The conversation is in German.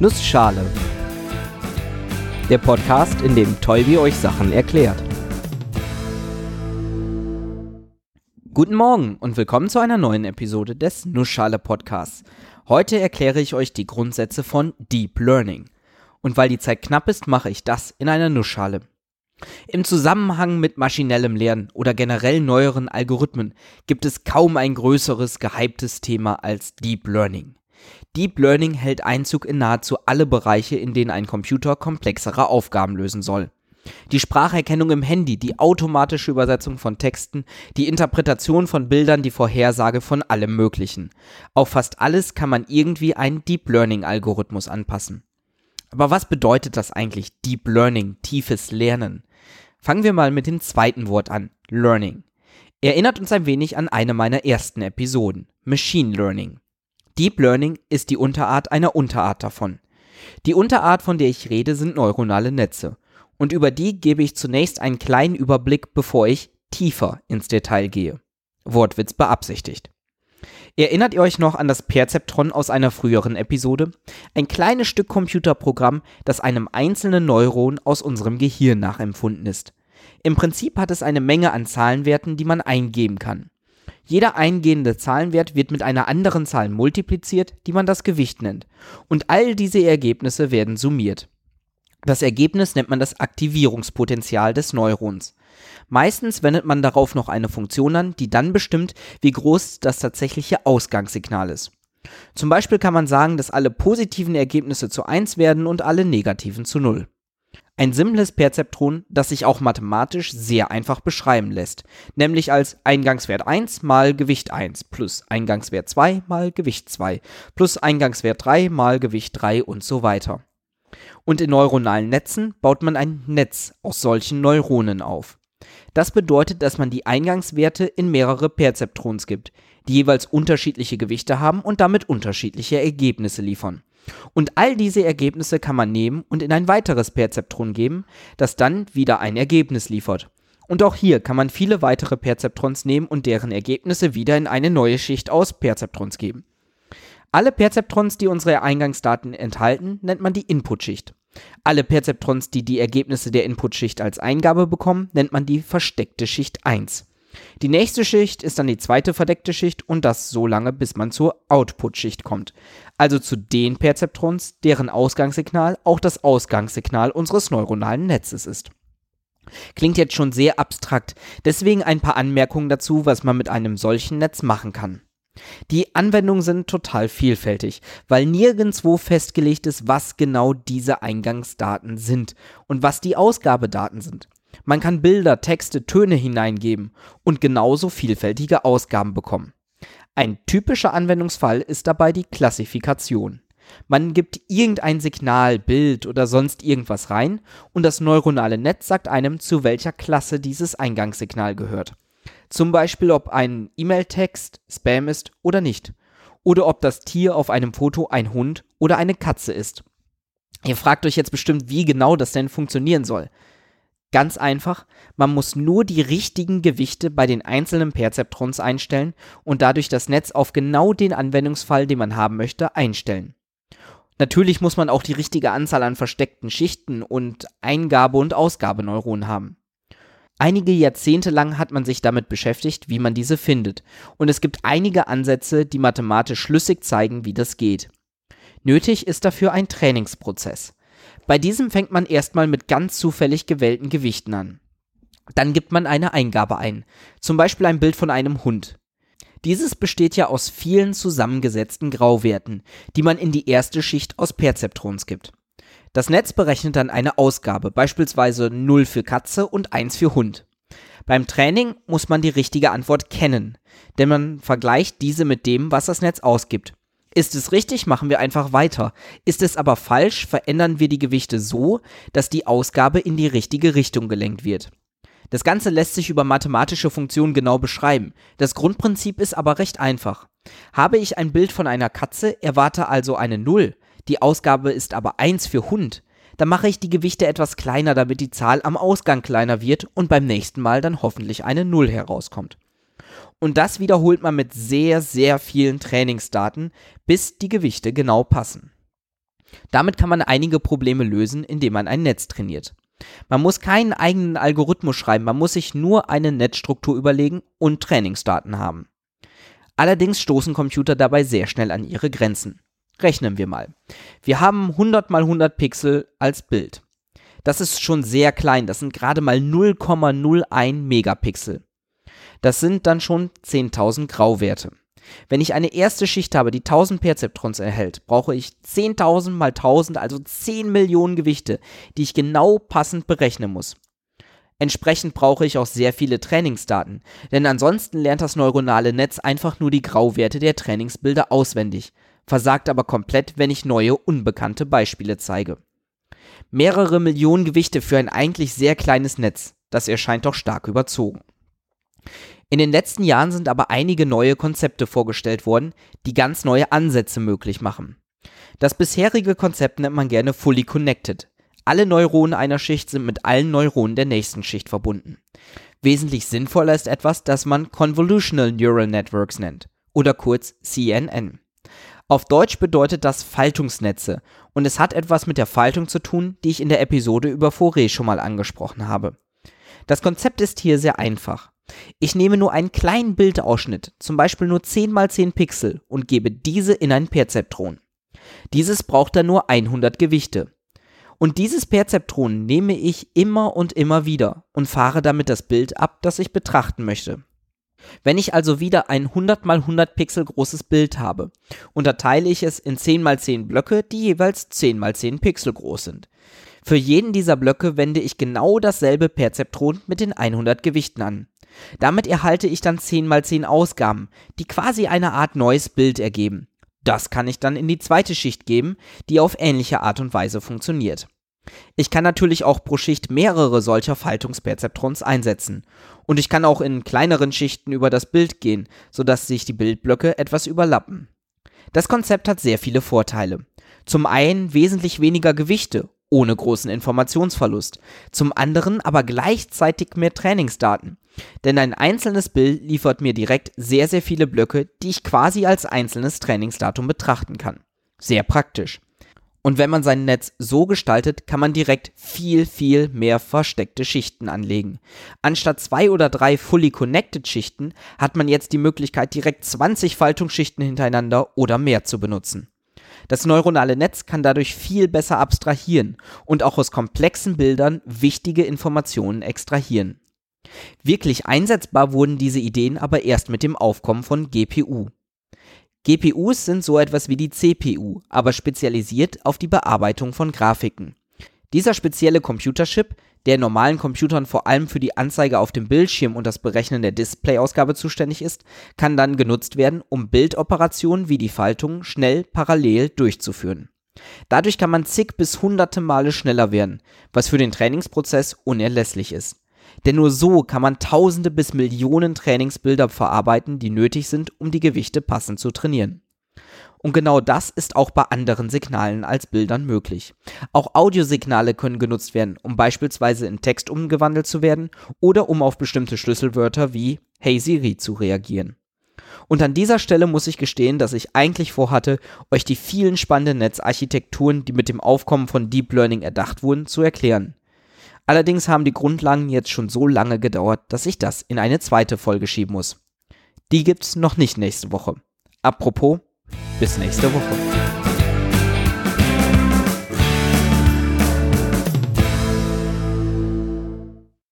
Nussschale. Der Podcast, in dem Tolbi euch Sachen erklärt. Guten Morgen und willkommen zu einer neuen Episode des Nussschale Podcasts. Heute erkläre ich euch die Grundsätze von Deep Learning. Und weil die Zeit knapp ist, mache ich das in einer Nussschale. Im Zusammenhang mit maschinellem Lernen oder generell neueren Algorithmen gibt es kaum ein größeres gehyptes Thema als Deep Learning. Deep Learning hält Einzug in nahezu alle Bereiche, in denen ein Computer komplexere Aufgaben lösen soll. Die Spracherkennung im Handy, die automatische Übersetzung von Texten, die Interpretation von Bildern, die Vorhersage von allem Möglichen. Auf fast alles kann man irgendwie einen Deep Learning Algorithmus anpassen. Aber was bedeutet das eigentlich Deep Learning, tiefes Lernen? Fangen wir mal mit dem zweiten Wort an, Learning. Erinnert uns ein wenig an eine meiner ersten Episoden, Machine Learning. Deep Learning ist die Unterart einer Unterart davon. Die Unterart, von der ich rede, sind neuronale Netze. Und über die gebe ich zunächst einen kleinen Überblick, bevor ich tiefer ins Detail gehe. Wortwitz beabsichtigt. Erinnert ihr euch noch an das Perzeptron aus einer früheren Episode? Ein kleines Stück Computerprogramm, das einem einzelnen Neuron aus unserem Gehirn nachempfunden ist. Im Prinzip hat es eine Menge an Zahlenwerten, die man eingeben kann. Jeder eingehende Zahlenwert wird mit einer anderen Zahl multipliziert, die man das Gewicht nennt. Und all diese Ergebnisse werden summiert. Das Ergebnis nennt man das Aktivierungspotenzial des Neurons. Meistens wendet man darauf noch eine Funktion an, die dann bestimmt, wie groß das tatsächliche Ausgangssignal ist. Zum Beispiel kann man sagen, dass alle positiven Ergebnisse zu 1 werden und alle negativen zu 0. Ein simples Perzeptron, das sich auch mathematisch sehr einfach beschreiben lässt, nämlich als Eingangswert 1 mal Gewicht 1 plus Eingangswert 2 mal Gewicht 2 plus Eingangswert 3 mal Gewicht 3 und so weiter. Und in neuronalen Netzen baut man ein Netz aus solchen Neuronen auf. Das bedeutet, dass man die Eingangswerte in mehrere Perzeptrons gibt, die jeweils unterschiedliche Gewichte haben und damit unterschiedliche Ergebnisse liefern. Und all diese Ergebnisse kann man nehmen und in ein weiteres Perzeptron geben, das dann wieder ein Ergebnis liefert. Und auch hier kann man viele weitere Perzeptrons nehmen und deren Ergebnisse wieder in eine neue Schicht aus Perzeptrons geben. Alle Perzeptrons, die unsere Eingangsdaten enthalten, nennt man die Inputschicht. Alle Perzeptrons, die die Ergebnisse der Inputschicht als Eingabe bekommen, nennt man die versteckte Schicht 1. Die nächste Schicht ist dann die zweite verdeckte Schicht und das so lange, bis man zur Outputschicht kommt. Also zu den Perzeptrons, deren Ausgangssignal auch das Ausgangssignal unseres neuronalen Netzes ist. Klingt jetzt schon sehr abstrakt, deswegen ein paar Anmerkungen dazu, was man mit einem solchen Netz machen kann. Die Anwendungen sind total vielfältig, weil nirgendwo festgelegt ist, was genau diese Eingangsdaten sind und was die Ausgabedaten sind. Man kann Bilder, Texte, Töne hineingeben und genauso vielfältige Ausgaben bekommen. Ein typischer Anwendungsfall ist dabei die Klassifikation. Man gibt irgendein Signal, Bild oder sonst irgendwas rein und das neuronale Netz sagt einem, zu welcher Klasse dieses Eingangssignal gehört. Zum Beispiel, ob ein E-Mail-Text Spam ist oder nicht. Oder ob das Tier auf einem Foto ein Hund oder eine Katze ist. Ihr fragt euch jetzt bestimmt, wie genau das denn funktionieren soll. Ganz einfach, man muss nur die richtigen Gewichte bei den einzelnen Perzeptrons einstellen und dadurch das Netz auf genau den Anwendungsfall, den man haben möchte, einstellen. Natürlich muss man auch die richtige Anzahl an versteckten Schichten und Eingabe- und Ausgabeneuronen haben. Einige Jahrzehnte lang hat man sich damit beschäftigt, wie man diese findet, und es gibt einige Ansätze, die mathematisch schlüssig zeigen, wie das geht. Nötig ist dafür ein Trainingsprozess. Bei diesem fängt man erstmal mit ganz zufällig gewählten Gewichten an. Dann gibt man eine Eingabe ein, zum Beispiel ein Bild von einem Hund. Dieses besteht ja aus vielen zusammengesetzten Grauwerten, die man in die erste Schicht aus Perzeptrons gibt. Das Netz berechnet dann eine Ausgabe, beispielsweise 0 für Katze und 1 für Hund. Beim Training muss man die richtige Antwort kennen, denn man vergleicht diese mit dem, was das Netz ausgibt. Ist es richtig, machen wir einfach weiter. Ist es aber falsch, verändern wir die Gewichte so, dass die Ausgabe in die richtige Richtung gelenkt wird. Das Ganze lässt sich über mathematische Funktionen genau beschreiben. Das Grundprinzip ist aber recht einfach. Habe ich ein Bild von einer Katze, erwarte also eine 0, die Ausgabe ist aber 1 für Hund, dann mache ich die Gewichte etwas kleiner, damit die Zahl am Ausgang kleiner wird und beim nächsten Mal dann hoffentlich eine 0 herauskommt. Und das wiederholt man mit sehr, sehr vielen Trainingsdaten, bis die Gewichte genau passen. Damit kann man einige Probleme lösen, indem man ein Netz trainiert. Man muss keinen eigenen Algorithmus schreiben, man muss sich nur eine Netzstruktur überlegen und Trainingsdaten haben. Allerdings stoßen Computer dabei sehr schnell an ihre Grenzen. Rechnen wir mal. Wir haben 100 mal 100 Pixel als Bild. Das ist schon sehr klein, das sind gerade mal 0,01 Megapixel. Das sind dann schon 10.000 Grauwerte. Wenn ich eine erste Schicht habe, die 1000 Perzeptrons erhält, brauche ich 10.000 mal 1000, also 10 Millionen Gewichte, die ich genau passend berechnen muss. Entsprechend brauche ich auch sehr viele Trainingsdaten, denn ansonsten lernt das neuronale Netz einfach nur die Grauwerte der Trainingsbilder auswendig, versagt aber komplett, wenn ich neue, unbekannte Beispiele zeige. Mehrere Millionen Gewichte für ein eigentlich sehr kleines Netz, das erscheint doch stark überzogen. In den letzten Jahren sind aber einige neue Konzepte vorgestellt worden, die ganz neue Ansätze möglich machen. Das bisherige Konzept nennt man gerne Fully Connected. Alle Neuronen einer Schicht sind mit allen Neuronen der nächsten Schicht verbunden. Wesentlich sinnvoller ist etwas, das man Convolutional Neural Networks nennt oder kurz CNN. Auf Deutsch bedeutet das Faltungsnetze und es hat etwas mit der Faltung zu tun, die ich in der Episode über Fourier schon mal angesprochen habe. Das Konzept ist hier sehr einfach. Ich nehme nur einen kleinen Bildausschnitt, zum Beispiel nur 10 x 10 Pixel, und gebe diese in ein Perzeptron. Dieses braucht dann nur 100 Gewichte. Und dieses Perzeptron nehme ich immer und immer wieder und fahre damit das Bild ab, das ich betrachten möchte. Wenn ich also wieder ein 100 x 100 Pixel großes Bild habe, unterteile ich es in 10 x 10 Blöcke, die jeweils 10 x 10 Pixel groß sind. Für jeden dieser Blöcke wende ich genau dasselbe Perzeptron mit den 100 Gewichten an. Damit erhalte ich dann 10 mal 10 Ausgaben, die quasi eine Art neues Bild ergeben. Das kann ich dann in die zweite Schicht geben, die auf ähnliche Art und Weise funktioniert. Ich kann natürlich auch pro Schicht mehrere solcher Faltungsperzeptrons einsetzen. Und ich kann auch in kleineren Schichten über das Bild gehen, sodass sich die Bildblöcke etwas überlappen. Das Konzept hat sehr viele Vorteile. Zum einen wesentlich weniger Gewichte ohne großen Informationsverlust, zum anderen aber gleichzeitig mehr Trainingsdaten. Denn ein einzelnes Bild liefert mir direkt sehr, sehr viele Blöcke, die ich quasi als einzelnes Trainingsdatum betrachten kann. Sehr praktisch. Und wenn man sein Netz so gestaltet, kann man direkt viel, viel mehr versteckte Schichten anlegen. Anstatt zwei oder drei fully connected Schichten hat man jetzt die Möglichkeit, direkt 20 Faltungsschichten hintereinander oder mehr zu benutzen. Das neuronale Netz kann dadurch viel besser abstrahieren und auch aus komplexen Bildern wichtige Informationen extrahieren. Wirklich einsetzbar wurden diese Ideen aber erst mit dem Aufkommen von GPU. GPUs sind so etwas wie die CPU, aber spezialisiert auf die Bearbeitung von Grafiken. Dieser spezielle Computerchip, der in normalen Computern vor allem für die Anzeige auf dem Bildschirm und das Berechnen der Displayausgabe zuständig ist, kann dann genutzt werden, um Bildoperationen wie die Faltung schnell parallel durchzuführen. Dadurch kann man zig bis hunderte Male schneller werden, was für den Trainingsprozess unerlässlich ist. Denn nur so kann man tausende bis Millionen Trainingsbilder verarbeiten, die nötig sind, um die Gewichte passend zu trainieren. Und genau das ist auch bei anderen Signalen als Bildern möglich. Auch Audiosignale können genutzt werden, um beispielsweise in Text umgewandelt zu werden oder um auf bestimmte Schlüsselwörter wie Hey Siri zu reagieren. Und an dieser Stelle muss ich gestehen, dass ich eigentlich vorhatte, euch die vielen spannenden Netzarchitekturen, die mit dem Aufkommen von Deep Learning erdacht wurden, zu erklären. Allerdings haben die Grundlagen jetzt schon so lange gedauert, dass ich das in eine zweite Folge schieben muss. Die gibt's noch nicht nächste Woche. Apropos, bis nächste Woche.